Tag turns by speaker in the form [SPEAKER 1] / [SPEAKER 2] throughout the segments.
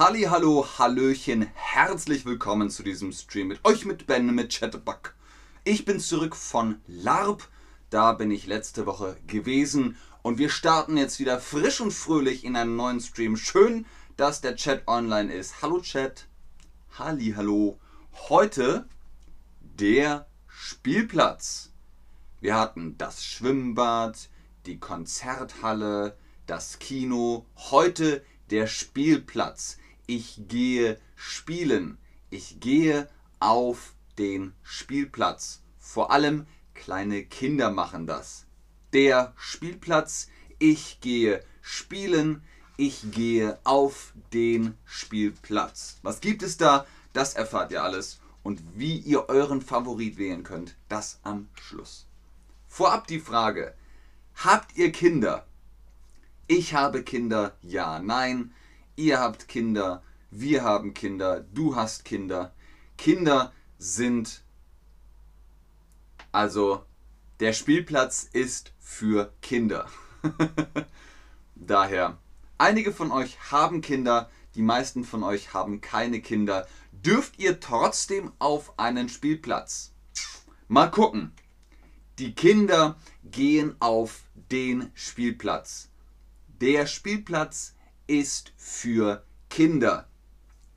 [SPEAKER 1] Halli, hallo, hallöchen, herzlich willkommen zu diesem Stream mit euch, mit Ben, mit Chatterbug. Ich bin zurück von LARP, da bin ich letzte Woche gewesen und wir starten jetzt wieder frisch und fröhlich in einen neuen Stream. Schön, dass der Chat online ist. Hallo Chat, Halli, hallo. Heute der Spielplatz. Wir hatten das Schwimmbad, die Konzerthalle, das Kino. Heute der Spielplatz. Ich gehe spielen. Ich gehe auf den Spielplatz. Vor allem kleine Kinder machen das. Der Spielplatz. Ich gehe spielen. Ich gehe auf den Spielplatz. Was gibt es da? Das erfahrt ihr alles. Und wie ihr euren Favorit wählen könnt, das am Schluss. Vorab die Frage, habt ihr Kinder? Ich habe Kinder, ja, nein. Ihr habt Kinder, wir haben Kinder, du hast Kinder. Kinder sind also der Spielplatz ist für Kinder. Daher, einige von euch haben Kinder, die meisten von euch haben keine Kinder. Dürft ihr trotzdem auf einen Spielplatz? Mal gucken. Die Kinder gehen auf den Spielplatz. Der Spielplatz ist für Kinder.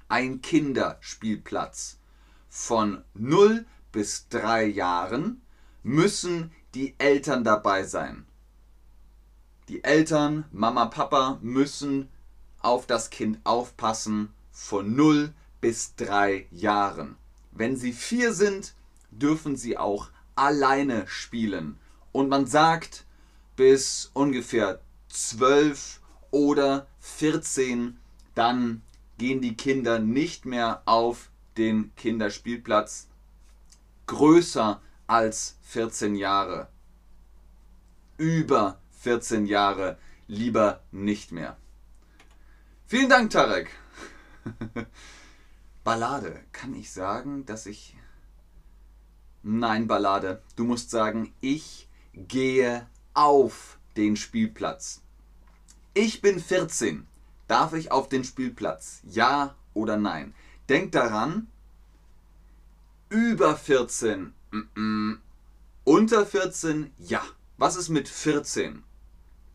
[SPEAKER 1] Ein Kinderspielplatz. Von 0 bis 3 Jahren müssen die Eltern dabei sein. Die Eltern, Mama, Papa müssen auf das Kind aufpassen von 0 bis 3 Jahren. Wenn sie 4 sind, dürfen sie auch alleine spielen. Und man sagt, bis ungefähr 12 oder 14, dann gehen die Kinder nicht mehr auf den Kinderspielplatz größer als 14 Jahre. Über 14 Jahre lieber nicht mehr. Vielen Dank, Tarek. Ballade. Kann ich sagen, dass ich... Nein, Ballade. Du musst sagen, ich gehe auf den Spielplatz. Ich bin 14. Darf ich auf den Spielplatz? Ja oder nein? Denk daran, über 14. Mm -mm. Unter 14? Ja. Was ist mit 14?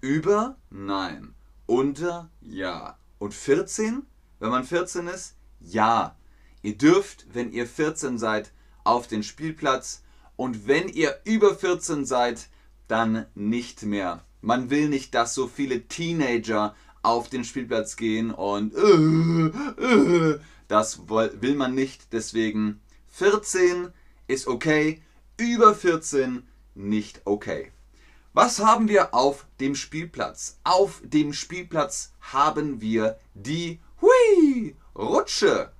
[SPEAKER 1] Über? Nein. Unter? Ja. Und 14? Wenn man 14 ist? Ja. Ihr dürft, wenn ihr 14 seid, auf den Spielplatz und wenn ihr über 14 seid, dann nicht mehr. Man will nicht, dass so viele Teenager auf den Spielplatz gehen und äh, äh, das will man nicht. Deswegen 14 ist okay, über 14 nicht okay. Was haben wir auf dem Spielplatz? Auf dem Spielplatz haben wir die Hui Rutsche.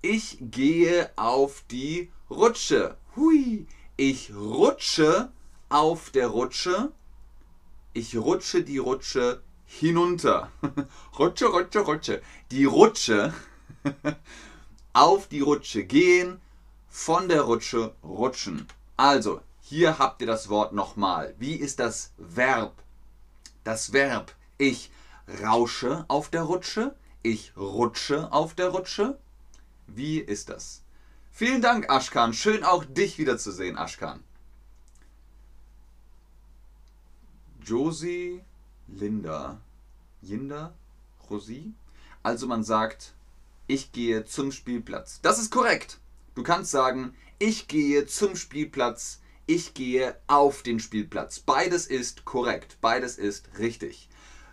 [SPEAKER 1] Ich gehe auf die Rutsche. Hui. Ich rutsche auf der Rutsche. Ich rutsche die Rutsche hinunter. rutsche, rutsche, rutsche. Die Rutsche. auf die Rutsche gehen. Von der Rutsche rutschen. Also, hier habt ihr das Wort nochmal. Wie ist das Verb? Das Verb. Ich rausche auf der Rutsche. Ich rutsche auf der Rutsche. Wie ist das? Vielen Dank, Ashkan. Schön auch dich wiederzusehen, Ashkan. Josie, Linda, Jinda, Rosie. Also man sagt, ich gehe zum Spielplatz. Das ist korrekt. Du kannst sagen, ich gehe zum Spielplatz, ich gehe auf den Spielplatz. Beides ist korrekt, beides ist richtig.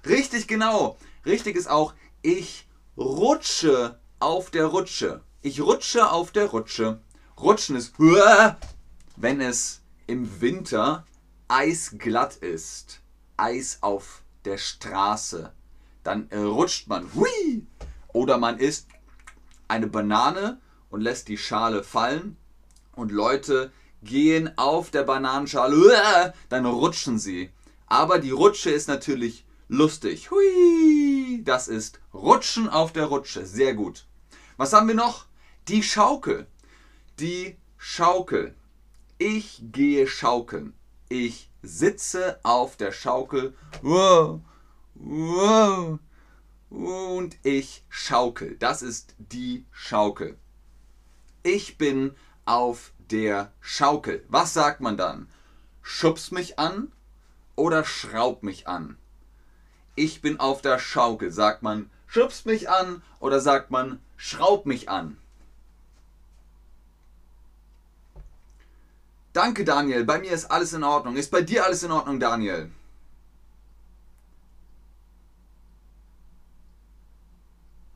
[SPEAKER 1] Richtig genau. Richtig ist auch, ich rutsche auf der Rutsche. Ich rutsche auf der Rutsche. Rutschen ist, wenn es im Winter eisglatt ist. Eis auf der Straße. Dann äh, rutscht man. Hui! Oder man isst eine Banane und lässt die Schale fallen. Und Leute gehen auf der Bananenschale. Dann rutschen sie. Aber die Rutsche ist natürlich lustig. Hui! Das ist Rutschen auf der Rutsche. Sehr gut. Was haben wir noch? Die Schaukel. Die Schaukel. Ich gehe schaukeln. Ich sitze auf der Schaukel. Und ich schaukel. Das ist die Schaukel. Ich bin auf der Schaukel. Was sagt man dann? Schubst mich an oder schraub mich an? Ich bin auf der Schaukel. Sagt man schubst mich an oder sagt man schraub mich an? Danke, Daniel. Bei mir ist alles in Ordnung. Ist bei dir alles in Ordnung, Daniel?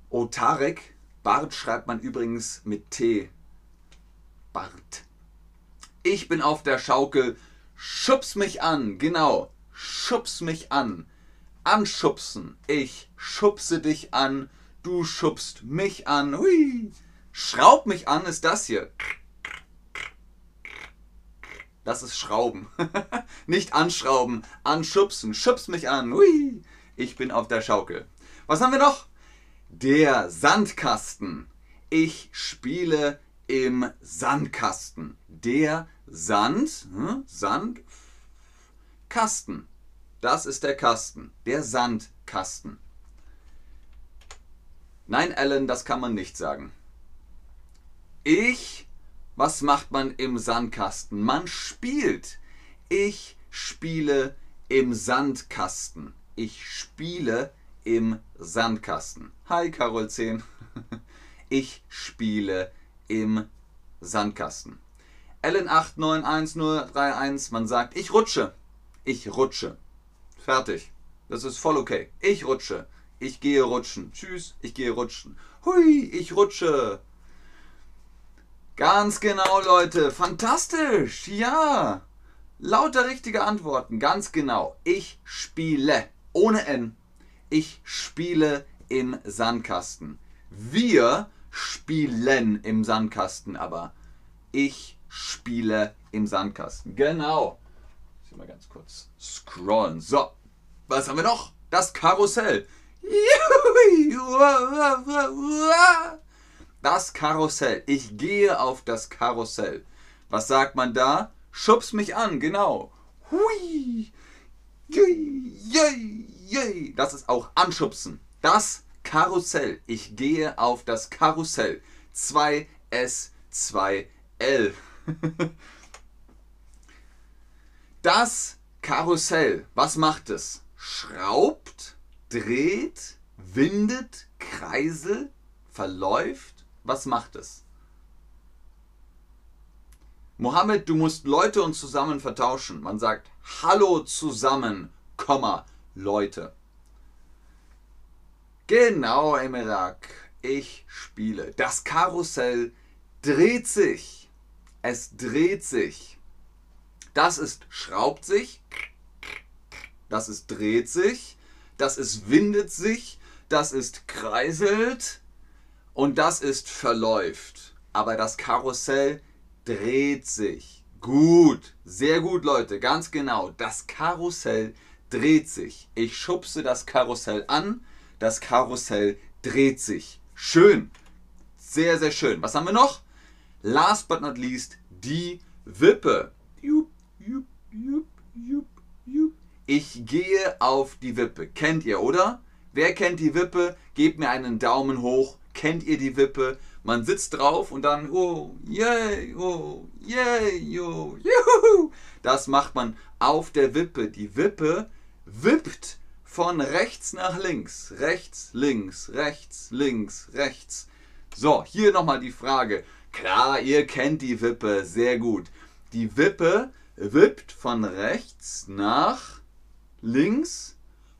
[SPEAKER 1] Oh, Tarek. Bart schreibt man übrigens mit T. Bart. Ich bin auf der Schaukel. Schubs mich an. Genau. Schubs mich an. Anschubsen. Ich schubse dich an. Du schubst mich an. Hui. Schraub mich an ist das hier. Das ist Schrauben. Nicht anschrauben, anschubsen. Schubs mich an. Hui. Ich bin auf der Schaukel. Was haben wir noch? Der Sandkasten. Ich spiele im Sandkasten. Der Sand, hm, Sandkasten. Das ist der Kasten. Der Sandkasten. Nein, Alan, das kann man nicht sagen. Ich, was macht man im Sandkasten? Man spielt. Ich spiele im Sandkasten. Ich spiele im Sandkasten. Hi, Carol 10. Ich spiele im Sandkasten. Ellen 891031, man sagt, ich rutsche. Ich rutsche. Fertig. Das ist voll okay. Ich rutsche. Ich gehe rutschen. Tschüss, ich gehe rutschen. Hui, ich rutsche. Ganz genau, Leute. Fantastisch. Ja. Lauter richtige Antworten. Ganz genau. Ich spiele. Ohne N. Ich spiele im Sandkasten. Wir spielen im Sandkasten, aber ich spiele im Sandkasten. Genau. Ich mal ganz kurz scrollen. So, was haben wir noch? Das Karussell. Das Karussell. Ich gehe auf das Karussell. Was sagt man da? Schubs mich an, genau. Hui. Das ist auch anschubsen. Das Karussell. Ich gehe auf das Karussell. 2S2L. Das Karussell, was macht es? Schraubt, dreht, windet, kreiselt, verläuft. Was macht es? Mohammed, du musst Leute und zusammen vertauschen. Man sagt Hallo zusammen, Komma, Leute. Genau, Emerak. Ich spiele. Das Karussell dreht sich. Es dreht sich. Das ist schraubt sich. Das ist dreht sich. Das ist windet sich. Das ist kreiselt. Und das ist verläuft. Aber das Karussell dreht sich. Gut. Sehr gut, Leute. Ganz genau. Das Karussell dreht sich. Ich schubse das Karussell an. Das Karussell dreht sich. Schön. Sehr, sehr schön. Was haben wir noch? Last but not least, die Wippe. Ich gehe auf die Wippe. Kennt ihr, oder? Wer kennt die Wippe? Gebt mir einen Daumen hoch. Kennt ihr die Wippe? Man sitzt drauf und dann, oh, yay, oh, yay, oh, juhu. Das macht man auf der Wippe. Die Wippe wippt von rechts nach links. Rechts, links, rechts, links, rechts. So, hier nochmal die Frage. Klar, ihr kennt die Wippe sehr gut. Die Wippe wippt von rechts nach links,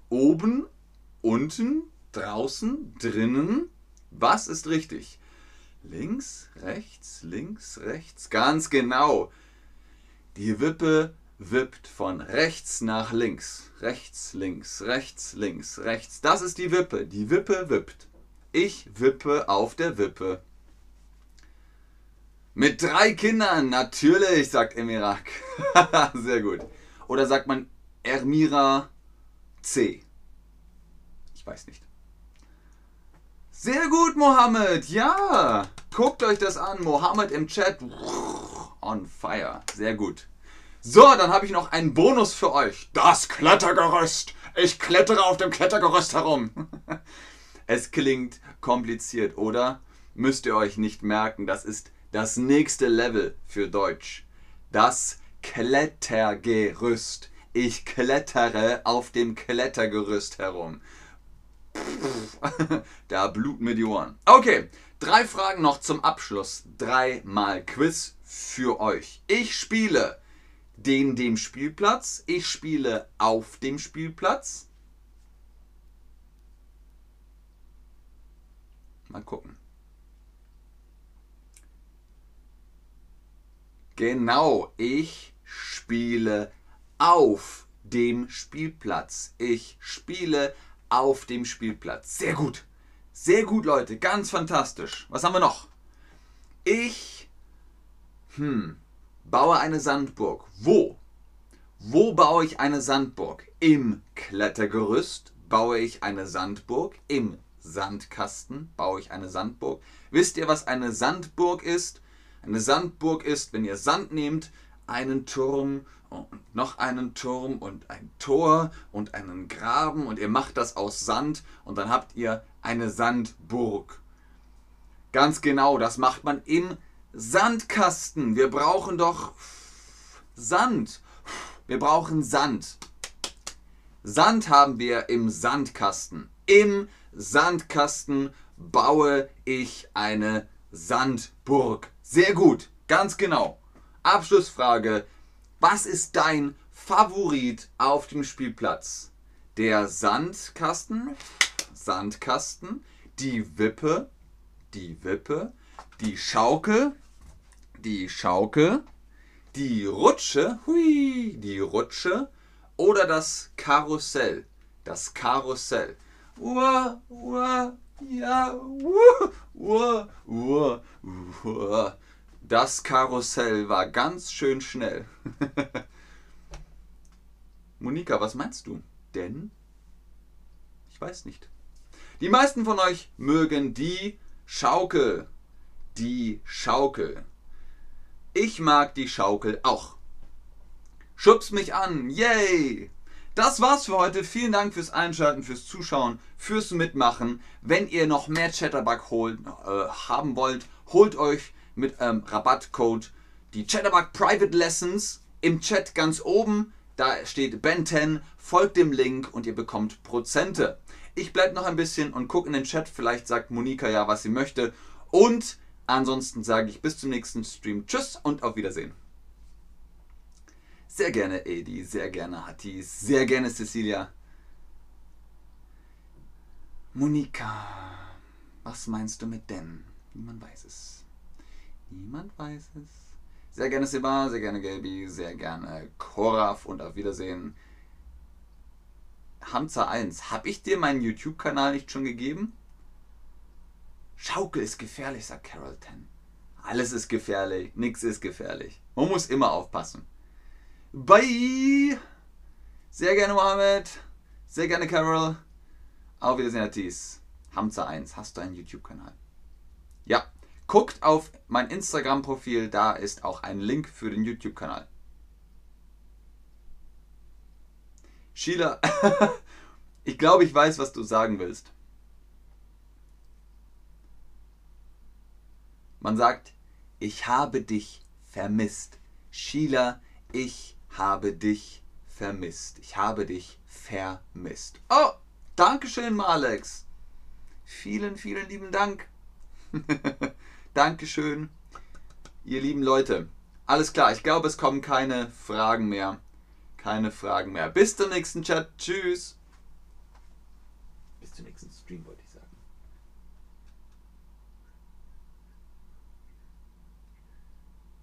[SPEAKER 1] oben, unten, draußen, drinnen. Was ist richtig? Links, rechts, links, rechts. Ganz genau. Die Wippe wippt von rechts nach links. Rechts, links, rechts, links, rechts. Das ist die Wippe. Die Wippe wippt. Ich wippe auf der Wippe. Mit drei Kindern, natürlich, sagt Emirak. Sehr gut. Oder sagt man Ermira C? Ich weiß nicht. Sehr gut, Mohammed. Ja. Guckt euch das an. Mohammed im Chat. On fire. Sehr gut. So, dann habe ich noch einen Bonus für euch. Das Klettergerüst. Ich klettere auf dem Klettergerüst herum. Es klingt kompliziert, oder? Müsst ihr euch nicht merken, das ist das nächste Level für Deutsch. Das Klettergerüst. Ich klettere auf dem Klettergerüst herum. da bluten mir die Ohren. Okay, drei Fragen noch zum Abschluss. Dreimal Quiz für euch. Ich spiele den dem Spielplatz. Ich spiele auf dem Spielplatz. Mal gucken. Genau, ich spiele auf dem Spielplatz. Ich spiele auf dem Spielplatz. Sehr gut. Sehr gut, Leute. Ganz fantastisch. Was haben wir noch? Ich hm, baue eine Sandburg. Wo? Wo baue ich eine Sandburg? Im Klettergerüst baue ich eine Sandburg. Im Sandkasten baue ich eine Sandburg. Wisst ihr, was eine Sandburg ist? Eine Sandburg ist, wenn ihr Sand nehmt, einen Turm und noch einen Turm und ein Tor und einen Graben und ihr macht das aus Sand und dann habt ihr eine Sandburg. Ganz genau, das macht man im Sandkasten. Wir brauchen doch Sand. Wir brauchen Sand. Sand haben wir im Sandkasten. Im Sandkasten baue ich eine Sandburg. Sehr gut, ganz genau. Abschlussfrage. Was ist dein Favorit auf dem Spielplatz? Der Sandkasten, Sandkasten, die Wippe, die Wippe, die Schaukel, die Schaukel, die Rutsche, hui, die Rutsche oder das Karussell, das Karussell. Uah, uah, ja, uah, uah, uah, uah. Das Karussell war ganz schön schnell. Monika, was meinst du? Denn ich weiß nicht. Die meisten von euch mögen die Schaukel. Die Schaukel. Ich mag die Schaukel auch. Schubs mich an. Yay! Das war's für heute. Vielen Dank fürs Einschalten, fürs Zuschauen, fürs Mitmachen. Wenn ihr noch mehr Chatterbug holt, äh, haben wollt, holt euch mit ähm, Rabattcode die Chatterbug Private Lessons im Chat ganz oben. Da steht Ben10, folgt dem Link und ihr bekommt Prozente. Ich bleibe noch ein bisschen und gucke in den Chat. Vielleicht sagt Monika ja, was sie möchte. Und Ansonsten sage ich bis zum nächsten Stream. Tschüss und auf Wiedersehen. Sehr gerne Edi, sehr gerne Hatti, sehr gerne Cecilia. Monika, was meinst du mit denn? Niemand weiß es. Niemand weiß es. Sehr gerne Seba, sehr gerne Gelbi, sehr gerne Koraf und auf Wiedersehen. Hamza 1, hab ich dir meinen YouTube-Kanal nicht schon gegeben? Schaukel ist gefährlich, sagt Carol 10. Alles ist gefährlich, nichts ist gefährlich. Man muss immer aufpassen. Bye! Sehr gerne Mohammed, sehr gerne Carol. Auf Wiedersehen, Atis. Hamza 1, hast du einen YouTube-Kanal? Ja, guckt auf mein Instagram-Profil, da ist auch ein Link für den YouTube-Kanal. Sheila, ich glaube, ich weiß, was du sagen willst. Man sagt, ich habe dich vermisst. Sheila, ich habe dich vermisst. Ich habe dich vermisst. Oh, Dankeschön, Malex. Vielen, vielen lieben Dank. Dankeschön, ihr lieben Leute. Alles klar, ich glaube, es kommen keine Fragen mehr. Keine Fragen mehr. Bis zum nächsten Chat. Tschüss. Bis zum nächsten Stream, ich